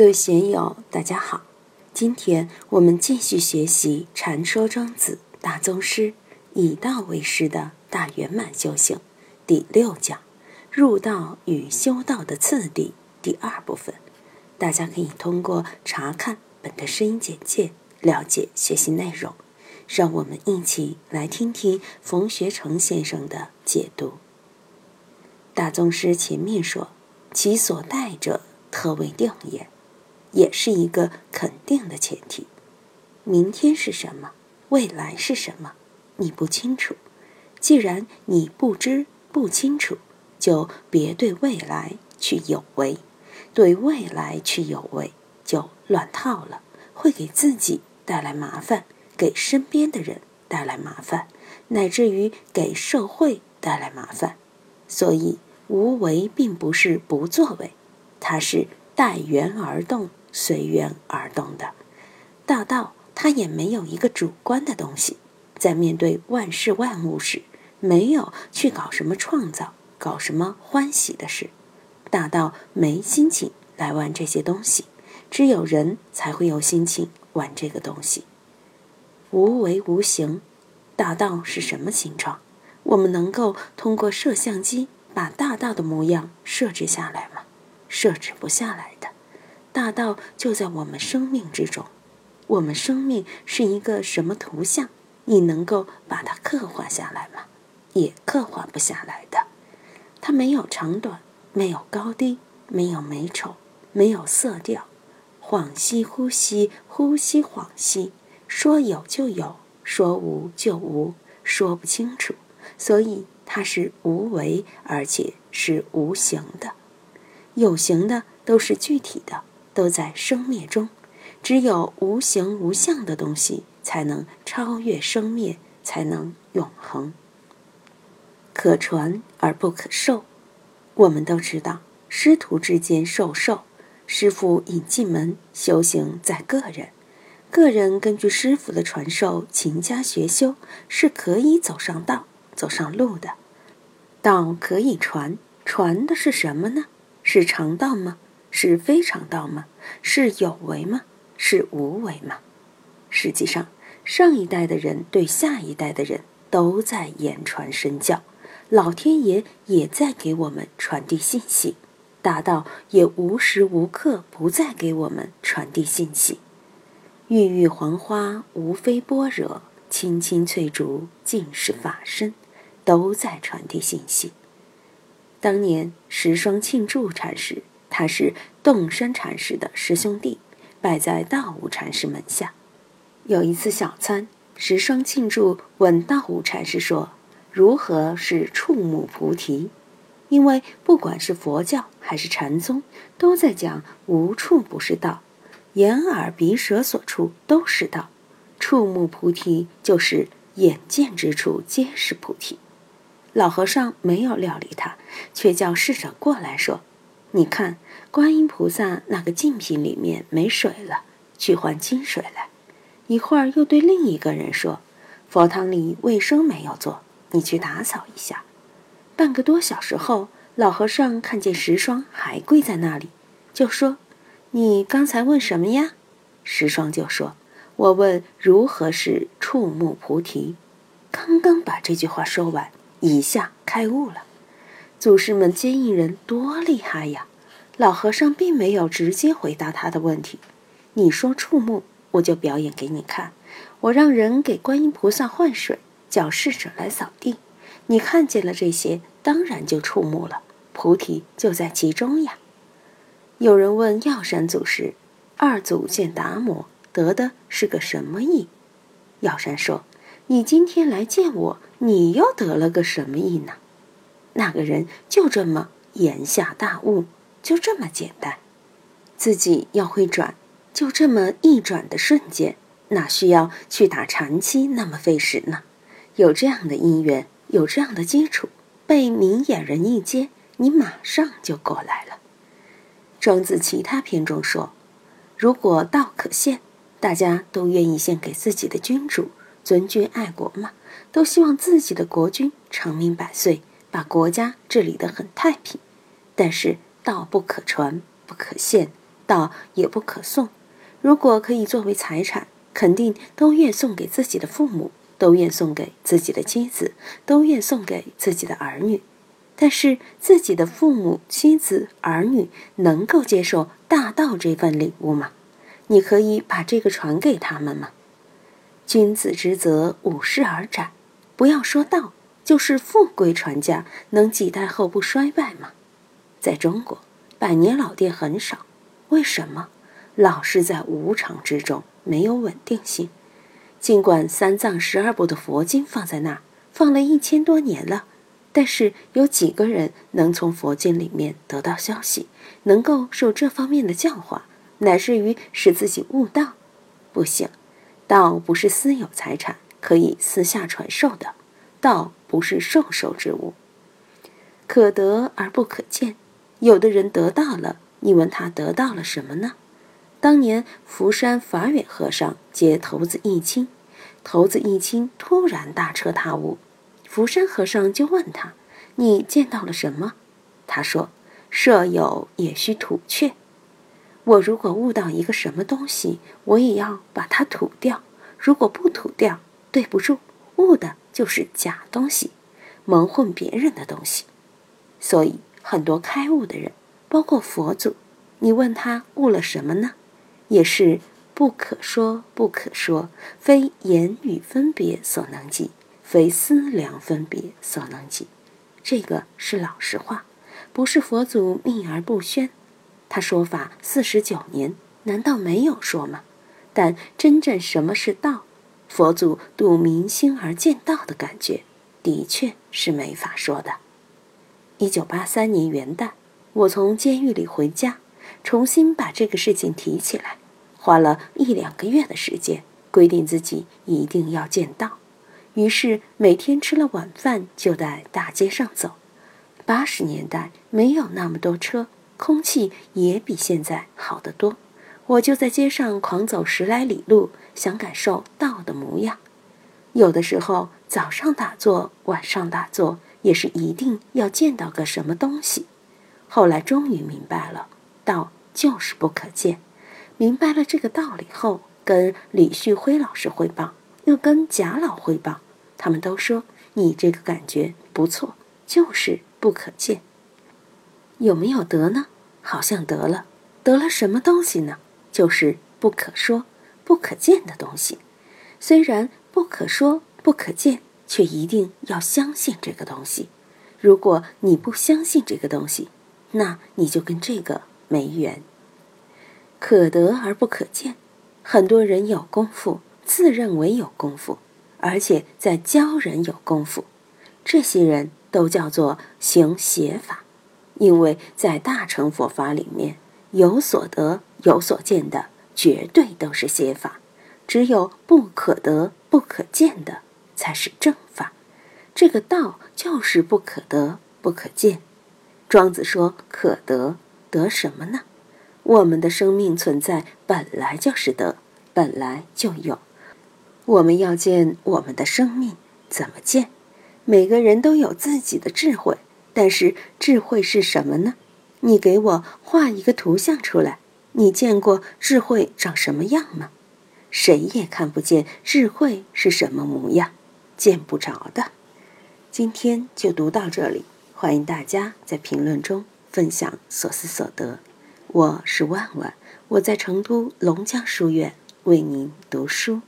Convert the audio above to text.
各位学友，大家好。今天我们继续学习《禅说庄子》大宗师以道为师的大圆满修行第六讲“入道与修道的次第”第二部分。大家可以通过查看本的声音简介了解学习内容。让我们一起来听听冯学成先生的解读。大宗师前面说：“其所待者，特为定也。”也是一个肯定的前提。明天是什么？未来是什么？你不清楚。既然你不知不清楚，就别对未来去有为。对未来去有为，就乱套了，会给自己带来麻烦，给身边的人带来麻烦，乃至于给社会带来麻烦。所以，无为并不是不作为，它是待缘而动。随缘而动的大道，它也没有一个主观的东西。在面对万事万物时，没有去搞什么创造，搞什么欢喜的事。大道没心情来玩这些东西，只有人才会有心情玩这个东西。无为无形，大道是什么形状？我们能够通过摄像机把大道的模样设置下来吗？设置不下来的。大道就在我们生命之中，我们生命是一个什么图像？你能够把它刻画下来吗？也刻画不下来的。它没有长短，没有高低，没有美丑，没有色调。恍兮惚兮，惚兮恍兮，说有就有，说无就无，说不清楚。所以它是无为，而且是无形的。有形的都是具体的。都在生灭中，只有无形无相的东西才能超越生灭，才能永恒。可传而不可授。我们都知道，师徒之间授受，师傅引进门，修行在个人。个人根据师傅的传授，勤加学修，是可以走上道、走上路的。道可以传，传的是什么呢？是常道吗？是非常道吗？是有为吗？是无为吗？实际上，上一代的人对下一代的人都在言传身教，老天爷也在给我们传递信息，大道也无时无刻不在给我们传递信息。郁郁黄花无非般若，青青翠竹尽是法身，都在传递信息。当年十双庆祝禅师。他是洞山禅师的师兄弟，拜在道悟禅师门下。有一次小餐，石双庆祝问道悟禅师说：“如何是触目菩提？”因为不管是佛教还是禅宗，都在讲无处不是道，眼耳鼻舌所处都是道。触目菩提就是眼见之处皆是菩提。老和尚没有料理他，却叫侍者过来说。你看，观音菩萨那个净瓶里面没水了，去换清水来。一会儿又对另一个人说：“佛堂里卫生没有做，你去打扫一下。”半个多小时后，老和尚看见石霜还跪在那里，就说：“你刚才问什么呀？”石霜就说：“我问如何是触目菩提。”刚刚把这句话说完，一下开悟了。祖师们接应人多厉害呀！老和尚并没有直接回答他的问题。你说触目，我就表演给你看。我让人给观音菩萨换水，叫侍者来扫地。你看见了这些，当然就触目了。菩提就在其中呀。有人问药山祖师：“二祖见达摩，得的是个什么意？”药山说：“你今天来见我，你又得了个什么意呢？”那个人就这么言下大悟，就这么简单。自己要会转，就这么一转的瞬间，哪需要去打禅期那么费时呢？有这样的因缘，有这样的基础，被明眼人一接，你马上就过来了。庄子其他篇中说，如果道可献，大家都愿意献给自己的君主，尊君爱国嘛，都希望自己的国君长命百岁。把国家治理得很太平，但是道不可传，不可献，道也不可送。如果可以作为财产，肯定都愿送给自己的父母，都愿送给自己的妻子，都愿送给自己的儿女。但是自己的父母、妻子、儿女能够接受大道这份礼物吗？你可以把这个传给他们吗？君子之泽，五世而斩。不要说道，就是富贵传家，能几代后不衰败吗？在中国，百年老店很少，为什么？老是在无常之中，没有稳定性。尽管三藏十二部的佛经放在那儿，放了一千多年了。但是有几个人能从佛经里面得到消息，能够受这方面的教化，乃至于使自己悟道？不行，道不是私有财产，可以私下传授的。道不是授受之物，可得而不可见。有的人得到了，你问他得到了什么呢？当年福山法远和尚接头子义清，头子义清突然大彻大悟。福山和尚就问他：“你见到了什么？”他说：“舍友也须吐却。我如果悟到一个什么东西，我也要把它吐掉。如果不吐掉，对不住，悟的就是假东西，蒙混别人的东西。所以很多开悟的人，包括佛祖，你问他悟了什么呢？也是不可说，不可说，非言语分别所能及。”非思量分别所能及，这个是老实话，不是佛祖秘而不宣。他说法四十九年，难道没有说吗？但真正什么是道，佛祖度明心而见道的感觉，的确是没法说的。一九八三年元旦，我从监狱里回家，重新把这个事情提起来，花了一两个月的时间，规定自己一定要见道。于是每天吃了晚饭就在大街上走。八十年代没有那么多车，空气也比现在好得多。我就在街上狂走十来里路，想感受道的模样。有的时候早上打坐，晚上打坐，也是一定要见到个什么东西。后来终于明白了，道就是不可见。明白了这个道理后，跟李旭辉老师汇报。又跟贾老汇报，他们都说你这个感觉不错，就是不可见。有没有得呢？好像得了，得了什么东西呢？就是不可说、不可见的东西。虽然不可说、不可见，却一定要相信这个东西。如果你不相信这个东西，那你就跟这个没缘。可得而不可见，很多人有功夫。自认为有功夫，而且在教人有功夫，这些人都叫做行邪法，因为在大乘佛法里面，有所得、有所见的绝对都是邪法，只有不可得、不可见的才是正法。这个道就是不可得、不可见。庄子说：“可得，得什么呢？我们的生命存在本来就是得，本来就有。”我们要见我们的生命，怎么见？每个人都有自己的智慧，但是智慧是什么呢？你给我画一个图像出来，你见过智慧长什么样吗？谁也看不见智慧是什么模样，见不着的。今天就读到这里，欢迎大家在评论中分享所思所得。我是万万，我在成都龙江书院为您读书。